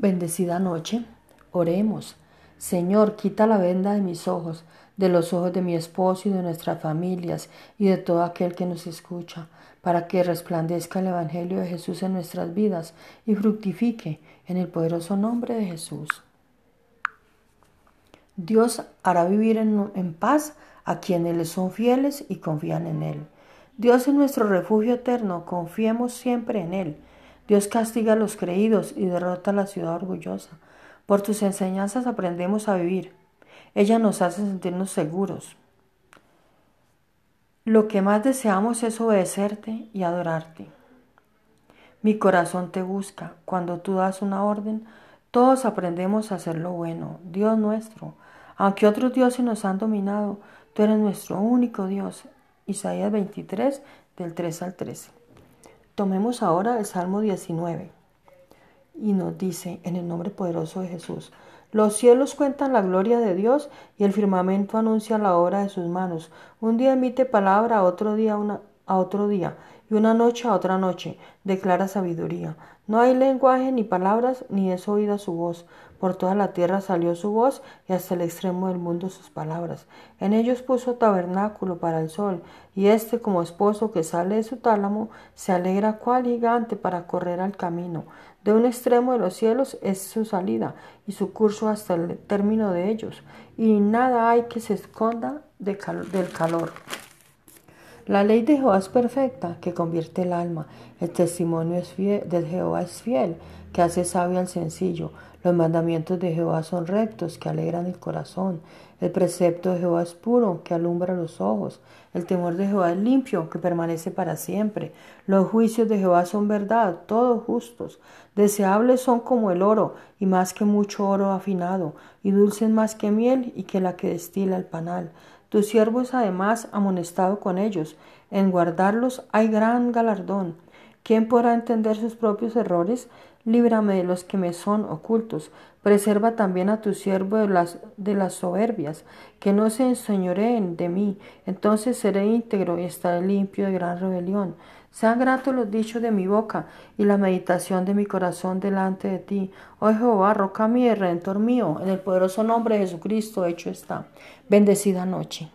Bendecida noche, oremos. Señor, quita la venda de mis ojos, de los ojos de mi esposo y de nuestras familias y de todo aquel que nos escucha, para que resplandezca el Evangelio de Jesús en nuestras vidas y fructifique en el poderoso nombre de Jesús. Dios hará vivir en, en paz a quienes son fieles y confían en Él. Dios es nuestro refugio eterno, confiemos siempre en Él. Dios castiga a los creídos y derrota a la ciudad orgullosa. Por tus enseñanzas aprendemos a vivir. Ella nos hace sentirnos seguros. Lo que más deseamos es obedecerte y adorarte. Mi corazón te busca. Cuando tú das una orden, todos aprendemos a hacer lo bueno. Dios nuestro. Aunque otros dioses nos han dominado, tú eres nuestro único Dios. Isaías 23, del 3 al 13. Tomemos ahora el Salmo 19 y nos dice, en el nombre poderoso de Jesús, los cielos cuentan la gloria de Dios y el firmamento anuncia la obra de sus manos. Un día emite palabra otro día, una, a otro día y una noche a otra noche, declara sabiduría. No hay lenguaje ni palabras, ni es oída su voz. Por toda la tierra salió su voz y hasta el extremo del mundo sus palabras. En ellos puso tabernáculo para el sol, y éste como esposo que sale de su tálamo se alegra cual gigante para correr al camino. De un extremo de los cielos es su salida y su curso hasta el término de ellos, y nada hay que se esconda del calor. La ley de Jehová es perfecta, que convierte el alma. El testimonio es de Jehová es fiel, que hace sabio al sencillo. Los mandamientos de Jehová son rectos, que alegran el corazón. El precepto de Jehová es puro, que alumbra los ojos. El temor de Jehová es limpio, que permanece para siempre. Los juicios de Jehová son verdad, todos justos. Deseables son como el oro, y más que mucho oro afinado, y dulces más que miel, y que la que destila el panal. Tu siervo es además amonestado con ellos. En guardarlos hay gran galardón. ¿Quién podrá entender sus propios errores? Líbrame de los que me son ocultos. Preserva también a tu siervo de las, de las soberbias, que no se enseñoreen de mí. Entonces seré íntegro y estaré limpio de gran rebelión. Sean gratos los dichos de mi boca y la meditación de mi corazón delante de ti. Oh Jehová, roca mía y redentor mío, en el poderoso nombre de Jesucristo hecho está. Bendecida noche.